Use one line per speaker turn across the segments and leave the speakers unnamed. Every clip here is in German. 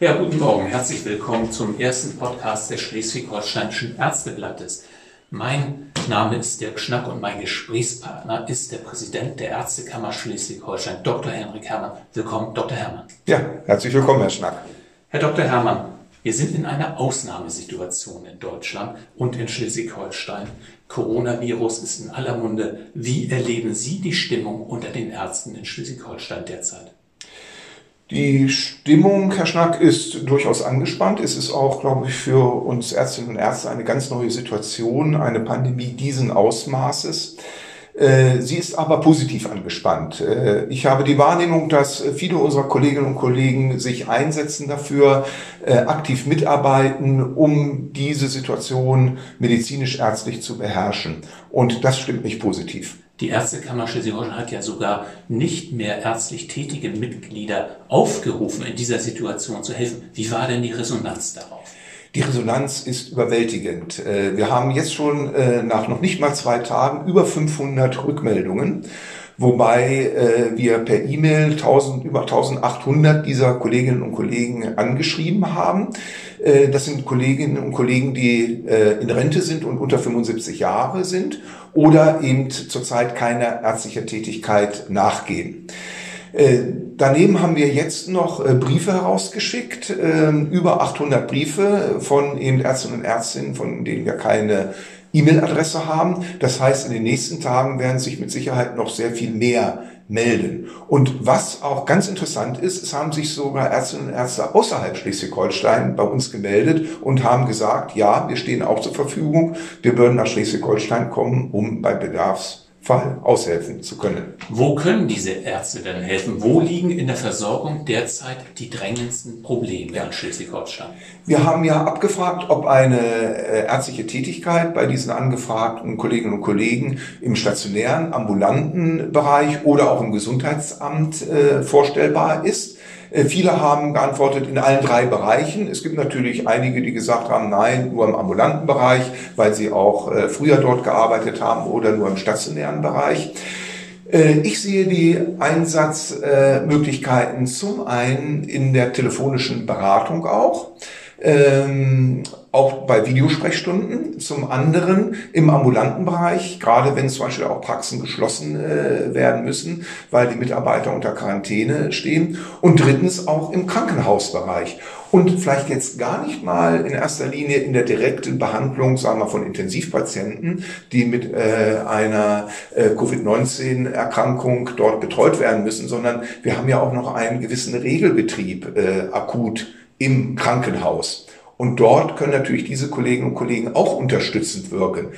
Ja, guten Morgen. Herzlich willkommen zum ersten Podcast des Schleswig-Holsteinischen Ärzteblattes. Mein Name ist Dirk Schnack und mein Gesprächspartner ist der Präsident der Ärztekammer Schleswig-Holstein, Dr. Henrik Herrmann. Willkommen, Dr. Herrmann.
Ja, herzlich willkommen, Herr Schnack.
Herr Dr. Herrmann, wir sind in einer Ausnahmesituation in Deutschland und in Schleswig-Holstein. Coronavirus ist in aller Munde. Wie erleben Sie die Stimmung unter den Ärzten in Schleswig-Holstein derzeit?
Die Stimmung, Herr Schnack, ist durchaus angespannt. Es ist auch, glaube ich, für uns Ärztinnen und Ärzte eine ganz neue Situation, eine Pandemie diesen Ausmaßes. Äh, sie ist aber positiv angespannt. Äh, ich habe die Wahrnehmung, dass viele unserer Kolleginnen und Kollegen sich einsetzen dafür, äh, aktiv mitarbeiten, um diese Situation medizinisch-ärztlich zu beherrschen. Und das stimmt mich positiv.
Die Ärztekammer Schleswig-Holstein hat ja sogar nicht mehr ärztlich tätige Mitglieder aufgerufen, in dieser Situation zu helfen. Wie war denn die Resonanz darauf?
Die Resonanz ist überwältigend. Äh, wir haben jetzt schon äh, nach noch nicht mal zwei Tagen über 500 Rückmeldungen, wobei äh, wir per E-Mail 1000, über 1800 dieser Kolleginnen und Kollegen angeschrieben haben. Das sind Kolleginnen und Kollegen, die in Rente sind und unter 75 Jahre sind oder eben zurzeit keine ärztliche Tätigkeit nachgehen. Äh, daneben haben wir jetzt noch äh, Briefe herausgeschickt, äh, über 800 Briefe von eben Ärztinnen und Ärztinnen, von denen wir keine E-Mail-Adresse haben. Das heißt, in den nächsten Tagen werden sich mit Sicherheit noch sehr viel mehr melden. Und was auch ganz interessant ist, es haben sich sogar Ärztinnen und Ärzte außerhalb Schleswig-Holstein bei uns gemeldet und haben gesagt, ja, wir stehen auch zur Verfügung, wir würden nach Schleswig-Holstein kommen, um bei Bedarfs Fall aushelfen zu können.
Wo können diese Ärzte denn helfen? Wo liegen in der Versorgung derzeit die drängendsten Probleme ja. in Schleswig-Holstein?
Wir haben ja abgefragt, ob eine äh, ärztliche Tätigkeit bei diesen angefragten Kolleginnen und Kollegen im stationären, ambulanten Bereich oder auch im Gesundheitsamt äh, vorstellbar ist. Äh, viele haben geantwortet in allen drei Bereichen. Es gibt natürlich einige, die gesagt haben, nein, nur im ambulanten Bereich, weil sie auch äh, früher dort gearbeitet haben oder nur im stationären Bereich. Äh, ich sehe die Einsatzmöglichkeiten zum einen in der telefonischen Beratung auch. Ähm, auch bei Videosprechstunden, zum anderen im ambulanten Bereich, gerade wenn zum Beispiel auch Praxen geschlossen äh, werden müssen, weil die Mitarbeiter unter Quarantäne stehen und drittens auch im Krankenhausbereich. Und vielleicht jetzt gar nicht mal in erster Linie in der direkten Behandlung, sagen wir, von Intensivpatienten, die mit äh, einer äh, Covid-19-Erkrankung dort betreut werden müssen, sondern wir haben ja auch noch einen gewissen Regelbetrieb äh, akut im Krankenhaus. Und dort können natürlich diese Kolleginnen und Kollegen auch unterstützend wirken.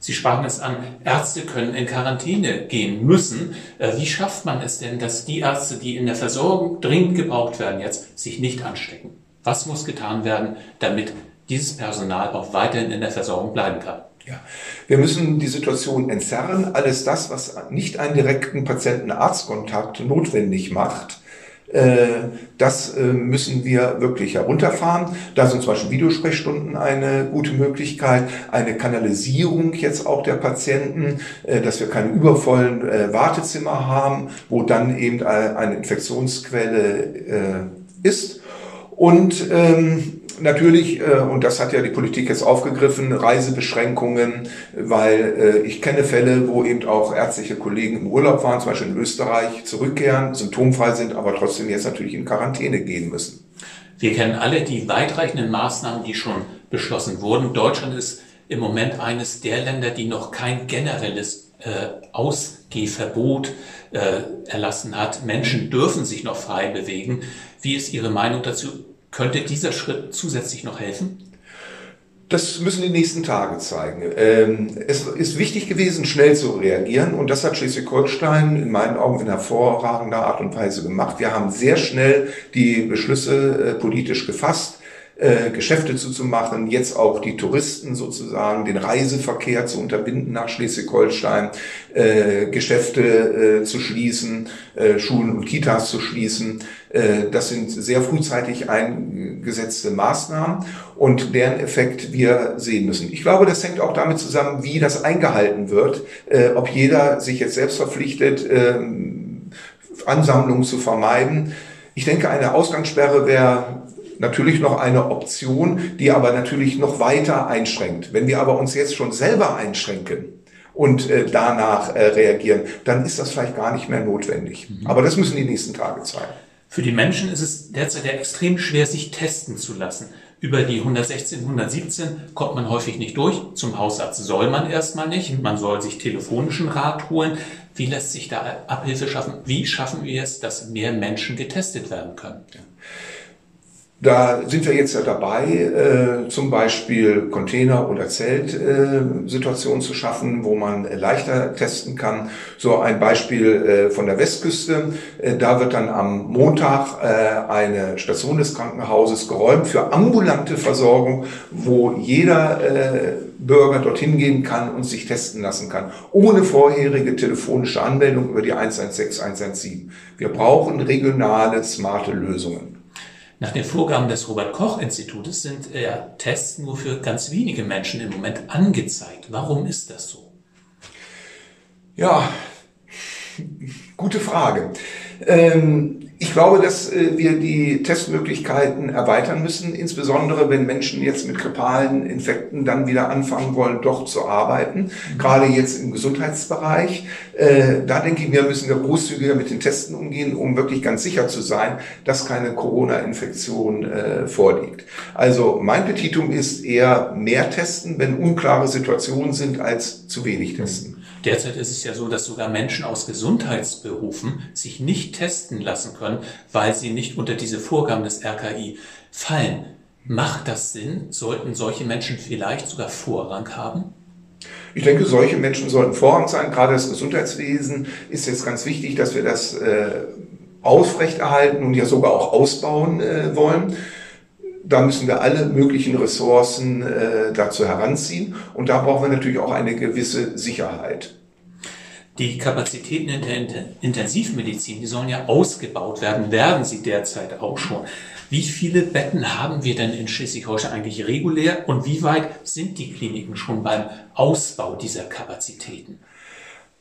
Sie sprachen es an, Ärzte können in Quarantäne gehen müssen. Äh, wie schafft man es denn, dass die Ärzte, die in der Versorgung dringend gebraucht werden, jetzt sich nicht anstecken? Was muss getan werden, damit dieses Personal auch weiterhin in der Versorgung bleiben kann?
Ja, wir müssen die Situation entzerren. Alles das, was nicht einen direkten Patienten-Arzt-Kontakt notwendig macht, das äh, müssen wir wirklich herunterfahren. Da sind zum Beispiel Videosprechstunden eine gute Möglichkeit, eine Kanalisierung jetzt auch der Patienten, äh, dass wir keine übervollen Wartezimmer haben, wo dann eben eine Infektionsquelle ist. Und ähm, natürlich, äh, und das hat ja die Politik jetzt aufgegriffen, Reisebeschränkungen, weil äh, ich kenne Fälle, wo eben auch ärztliche Kollegen im Urlaub waren, zum Beispiel in Österreich, zurückkehren, symptomfrei sind, aber trotzdem jetzt natürlich in Quarantäne gehen müssen.
Wir kennen alle die weitreichenden Maßnahmen, die schon beschlossen wurden. Deutschland ist im Moment eines der Länder, die noch kein generelles äh, Ausgehverbot äh, erlassen hat. Menschen dürfen sich noch frei bewegen. Wie ist Ihre Meinung dazu? Könnte dieser Schritt zusätzlich noch helfen?
Das müssen die nächsten Tage zeigen. Ähm, es ist wichtig gewesen, schnell zu reagieren und das hat Schleswig-Holstein in meinen Augen in hervorragender Art und Weise gemacht. Wir haben sehr schnell die Beschlüsse äh, politisch gefasst äh, Geschäfte zuzumachen, jetzt auch die Touristen sozusagen, den Reiseverkehr zu unterbinden nach Schleswig-Holstein, äh, Geschäfte äh, zu schließen, äh, Schulen und Kitas zu schließen. Äh, das sind sehr frühzeitig eingesetzte Maßnahmen und deren Effekt wir sehen müssen. Ich glaube, das hängt auch damit zusammen, wie das eingehalten wird, äh, ob jeder sich jetzt selbst verpflichtet, äh, Ansammlungen zu vermeiden Ich denke, eine Ausgangssperre wäre natürlich noch eine Option, die aber natürlich noch weiter einschränkt. Wenn wir aber uns jetzt schon selber einschränken, und äh, danach äh, reagieren, dann ist das vielleicht gar nicht mehr notwendig. Mhm. Aber das müssen die nächsten Tage zeigen.
Für die Menschen ist es derzeit ja extrem schwer, sich testen zu lassen. Über die 116, 117 kommt man häufig nicht durch. Zum Hausarzt soll man erstmal nicht. Man soll sich telefonischen Rat holen. Wie lässt sich da Abhilfe schaffen? Wie schaffen wir es, dass mehr Menschen getestet werden können? Ja.
Da sind wir jetzt ja dabei, äh, zum Beispiel Container- oder Zeltsituationen äh, zu schaffen, wo man leichter testen kann. So ein Beispiel äh, von der Westküste. Äh, da wird dann am Montag äh, eine Station des Krankenhauses geräumt für ambulante Versorgung, wo jeder äh, Bürger dorthin gehen kann und sich testen lassen kann, ohne vorherige telefonische Anmeldung über die 116, 117. Wir brauchen regionale, smarte Lösungen.
Nach den Vorgaben des Robert-Koch-Institutes sind äh, Tests nur für ganz wenige Menschen im Moment angezeigt. Warum ist das so?
Ja, gute Frage. Ähm, ich glaube, dass äh, wir die Testmöglichkeiten erweitern müssen, insbesondere wenn Menschen jetzt mit grippalen Infekten dann wieder anfangen wollen, doch zu arbeiten, gerade jetzt im Gesundheitsbereich. Äh, da denke ich mir, müssen wir großzügiger mit den Testen umgehen, um wirklich ganz sicher zu sein, dass keine Corona-Infektion äh, vorliegt. Also mein Petitum ist eher mehr testen, wenn unklare Situationen sind, als zu wenig testen.
Derzeit ist es ja so, dass sogar Menschen aus Gesundheitsberufen sich nicht testen lassen können, weil sie nicht unter diese Vorgaben des RKI fallen. Macht das Sinn? Sollten solche Menschen vielleicht sogar Vorrang haben?
Ich denke, solche Menschen sollten Vorrang sein. Gerade das Gesundheitswesen ist jetzt ganz wichtig, dass wir das äh, aufrechterhalten und ja sogar auch ausbauen äh, wollen da müssen wir alle möglichen Ressourcen äh, dazu heranziehen. Und da brauchen wir natürlich auch eine gewisse Sicherheit.
Die Kapazitäten in der Intensivmedizin, die sollen ja ausgebaut werden, werden sie derzeit auch schon. Wie viele Betten haben wir denn in Schleswig-Holstein eigentlich regulär und wie weit sind die Kliniken schon beim Ausbau dieser Kapazitäten?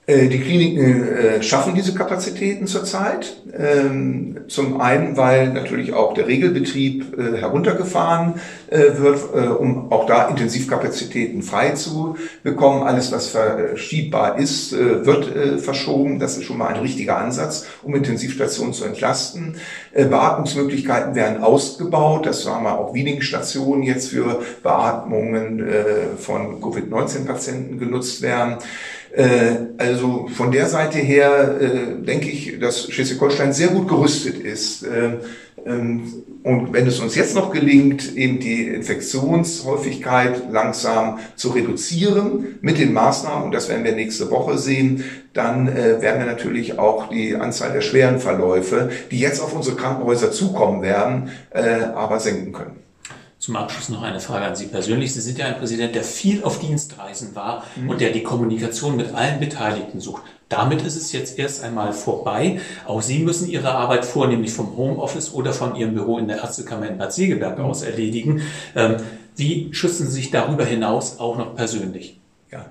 Äh, die Kliniken äh, schaffen diese Kapazitäten zurzeit. Ähm, zum einen, weil natürlich auch der Regelbetrieb äh, heruntergefahren wird, um auch da Intensivkapazitäten frei zu bekommen. Alles, was verschiebbar ist, wird verschoben. Das ist schon mal ein richtiger Ansatz, um Intensivstationen zu entlasten. Beatmungsmöglichkeiten werden ausgebaut. Das haben wir auch wenigen Stationen jetzt für Beatmungen von Covid-19-Patienten genutzt werden. Äh, also von der Seite her äh, denke ich, dass Schleswig-Holstein sehr gut gerüstet ist. Äh, ähm, und wenn es uns jetzt noch gelingt, eben die Infektionshäufigkeit langsam zu reduzieren mit den Maßnahmen, und das werden wir nächste Woche sehen, dann äh, werden wir natürlich auch die Anzahl der schweren Verläufe, die jetzt auf unsere Krankenhäuser zukommen werden, äh, aber senken können.
Zum Abschluss noch eine Frage an Sie persönlich. Sie sind ja ein Präsident, der viel auf Dienstreisen war mhm. und der die Kommunikation mit allen Beteiligten sucht. Damit ist es jetzt erst einmal vorbei. Auch Sie müssen Ihre Arbeit vornehmlich vom Homeoffice oder von Ihrem Büro in der Ärztekammer in Bad Segeberg mhm. aus erledigen. Ähm, wie schützen Sie sich darüber hinaus auch noch persönlich?
Ja,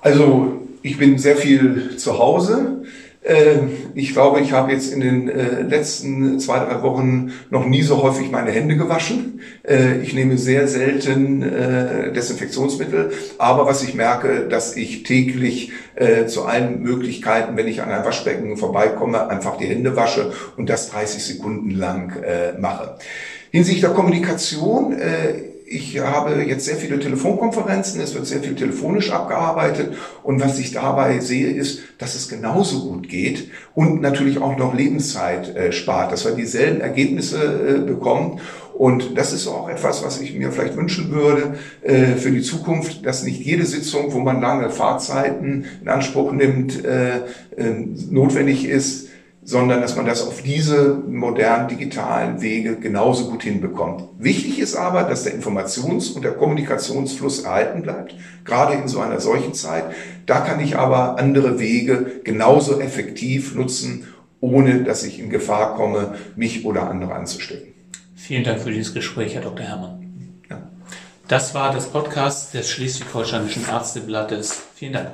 also ich bin sehr viel zu Hause. Ähm, ich glaube, ich habe jetzt in den äh, letzten zwei, drei Wochen noch nie so häufig meine Hände gewaschen. Äh, ich nehme sehr selten äh, Desinfektionsmittel. Aber was ich merke, dass ich täglich zu allen Möglichkeiten, wenn ich an ein Waschbecken vorbeikomme, einfach die Hände wasche und das 30 Sekunden lang mache. Hinsichtlich der Kommunikation ich habe jetzt sehr viele Telefonkonferenzen, es wird sehr viel telefonisch abgearbeitet und was ich dabei sehe, ist, dass es genauso gut geht und natürlich auch noch Lebenszeit äh, spart, dass wir dieselben Ergebnisse äh, bekommen. Und das ist auch etwas, was ich mir vielleicht wünschen würde äh, für die Zukunft, dass nicht jede Sitzung, wo man lange Fahrzeiten in Anspruch nimmt, äh, äh, notwendig ist, sondern dass man das auf diese modernen digitalen Wege genauso gut hinbekommt. Wichtig ist aber, dass der Informations- und der Kommunikationsfluss erhalten bleibt, gerade in so einer solchen Zeit. Da kann ich aber andere Wege genauso effektiv nutzen, ohne dass ich in Gefahr komme, mich oder andere anzustecken.
Vielen Dank für dieses Gespräch, Herr Dr. Herrmann. Ja. Das war das Podcast des Schleswig-Holsteinischen Ärzteblattes. Vielen Dank.